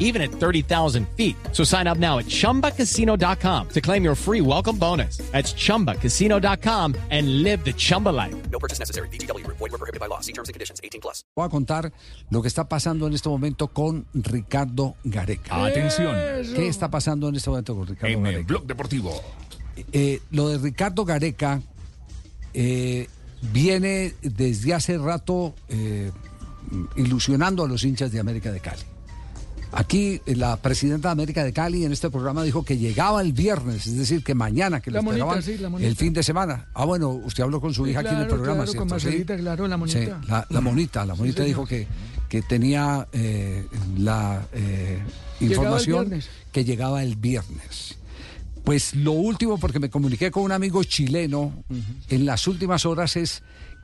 even at 30,000 feet. So sign up now at chumbacasino.com to claim your free welcome bonus. That's chumbacasino.com and live the Chumba life. No purchase necessary. BGW. Void were prohibited by law. See terms and conditions. 18 plus. Voy a contar lo que está pasando en este momento con Ricardo Gareca. Atención, ¿Qué está pasando en este momento con Ricardo en el Gareca? Blog Deportivo. Eh, lo de Ricardo Gareca eh, viene desde hace rato eh, ilusionando a los hinchas de América de Cali. Aquí eh, la presidenta de América de Cali en este programa dijo que llegaba el viernes, es decir, que mañana, que La le monita, esperaban sí, la el fin de semana. Ah, bueno, usted habló con su hija aquí en el programa, claro, ¿cierto? con Sí. Marcelita, claro, la monita. La, la monita, la monita dijo que, que tenía eh, la eh, información que llegaba el viernes. Pues lo último, porque me comuniqué con un amigo chileno en las últimas horas, es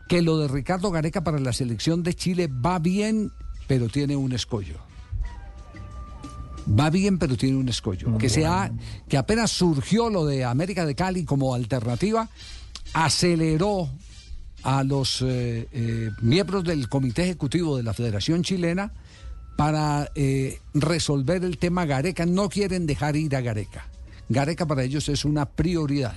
que lo de Ricardo Gareca para la selección de Chile va bien, pero tiene un escollo. Va bien, pero tiene un escollo. Que, sea, que apenas surgió lo de América de Cali como alternativa, aceleró a los eh, eh, miembros del Comité Ejecutivo de la Federación Chilena para eh, resolver el tema Gareca. No quieren dejar ir a Gareca. Gareca para ellos es una prioridad.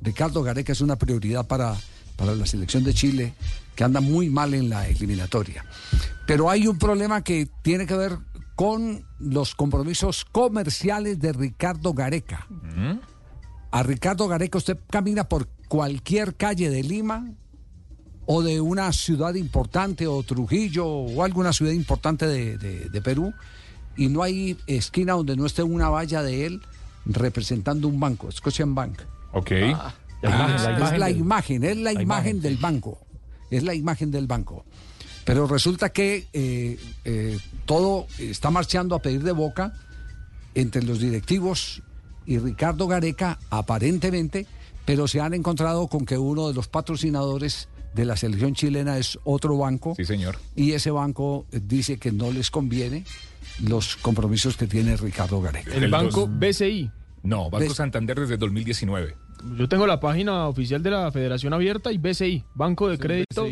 Ricardo Gareca es una prioridad para, para la selección de Chile, que anda muy mal en la eliminatoria. Pero hay un problema que tiene que ver con los compromisos comerciales de Ricardo Gareca. A Ricardo Gareca usted camina por cualquier calle de Lima o de una ciudad importante o Trujillo o alguna ciudad importante de, de- de Perú y no hay esquina donde no esté una valla de él representando un banco, Scotian Bank. Ok. Ah, es la imagen, es la, imagen, imagen, del banco. Es la imagen del banco. Pero resulta que eh, eh, todo está marchando a pedir de boca entre los directivos y Ricardo Gareca, aparentemente, pero se han encontrado con que uno de los patrocinadores de la selección chilena es otro banco. Sí, señor. Y ese banco eh, dice que no les conviene los compromisos que tiene Ricardo Gareca. El El banco dos- BCI. No, Banco. Santander desde 2019. Yo tengo la página oficial de la Federación Abierta y BCI, Banco de Crédito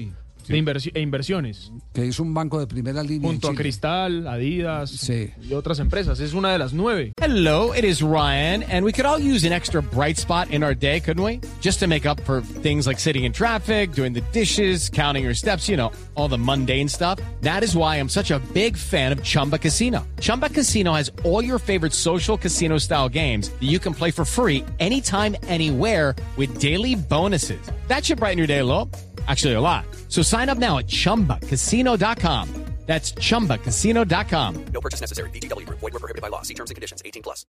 de inversi- e Inversiones, Que es un banco de primera línea. junto a Cristal, Adidas Sí. y otras empresas. Es una de las nueve. Hello, it is Ryan, and we could all use an extra bright spot in our day, couldn't we? Just to make up for things like sitting in traffic, doing the dishes, counting your steps, you know, all the mundane stuff. That is why I'm such a big fan of Chumba Casino. Chumba Casino has all your favorite social casino style games that you can play for free anytime, anywhere with daily bonuses. That should brighten your day a little. Actually, a lot. So sign up now at chumbacasino.com. That's chumbacasino.com. No purchase necessary. BGW. Void were prohibited by law. See terms and conditions. 18 plus.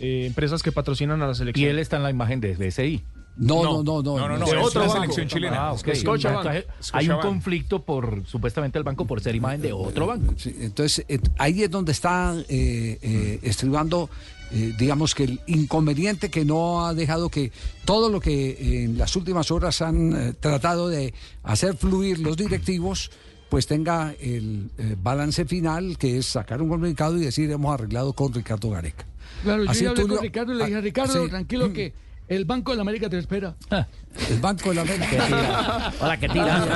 Eh, empresas que patrocinan a la Y selección. él está en la imagen de BCI. No, no, no, no. No, no, no. De banco. selección chilena. Ah, hay un conflicto por supuestamente el banco por ser imagen de otro banco. Sí, entonces, eh, ahí es donde está eh, eh, estribando, eh, digamos que el inconveniente que no ha dejado que todo lo que eh, en las últimas horas han eh, tratado de hacer fluir los directivos, pues tenga el eh, balance final, que es sacar un comunicado y decir hemos arreglado con Ricardo Gareca. Claro, yo Así ya hablé con Ricardo y le dije, ah, Ricardo, sí. tranquilo que el Banco de la América te espera. El Banco de la América. Hola, qué tirazo.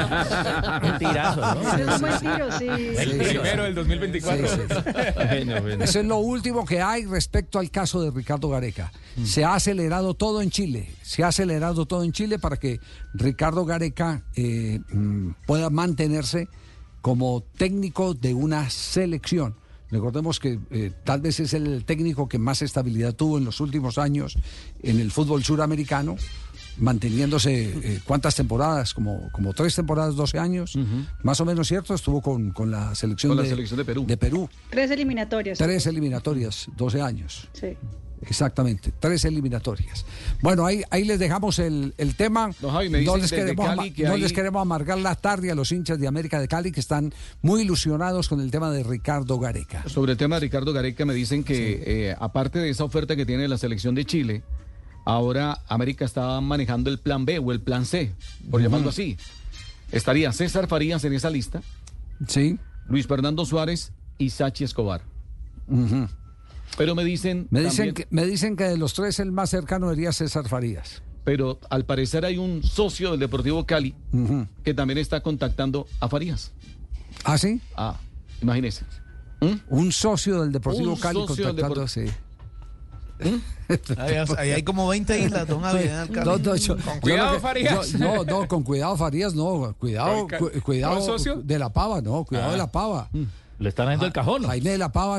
qué tirazo, ¿no? Es un buen tiro, sí. El primero del 2024. Sí, sí, Eso es lo último que hay respecto al caso de Ricardo Gareca. Se ha acelerado todo en Chile. Se ha acelerado todo en Chile para que Ricardo Gareca eh, mm, pueda mantenerse como técnico de una selección. Recordemos que eh, tal vez es el técnico que más estabilidad tuvo en los últimos años en el fútbol suramericano, manteniéndose eh, cuántas temporadas, como, como tres temporadas, 12 años, más o menos cierto, estuvo con, con la selección, Con la de, selección de Perú. de Perú. Tres eliminatorias. Tres eliminatorias, 12 años. Sí. Exactamente, tres eliminatorias. Bueno, ahí, ahí les dejamos el, el tema. Don Javi, me no dicen les, desde queremos, Cali ama- que no hay- les queremos amargar la tarde a los hinchas de América de Cali que están muy ilusionados con el tema de Ricardo Gareca. Sobre el tema de Ricardo Gareca, me dicen que eh, aparte de esa oferta que tiene la selección de Chile, ahora América está manejando el plan B o el plan C, por llamarlo así. Estaría César Farías en esa lista, Sí. Luis Fernando Suárez y Sachi Escobar. Pero me dicen. Me dicen, también- que, me dicen que de los tres el más cercano sería César Farías. Pero al parecer hay un socio del Deportivo Cali que también está contactando a Farías. ¿Ah, sí? Ah, imagínese. Un socio del Deportivo Un Cali socio del contactando, Depor- sí. Ahí, ahí hay como 20 islas, don Javi, en el No, no, yo- Con cuidado, Farías. yo- no, no, con cuidado, Farías, no. Cuidado, cu- cuidado ¿con socio? de la pava, no, cuidado Ah. de la pava. Le están dando el cajón. ¿no? Jaime de la pava.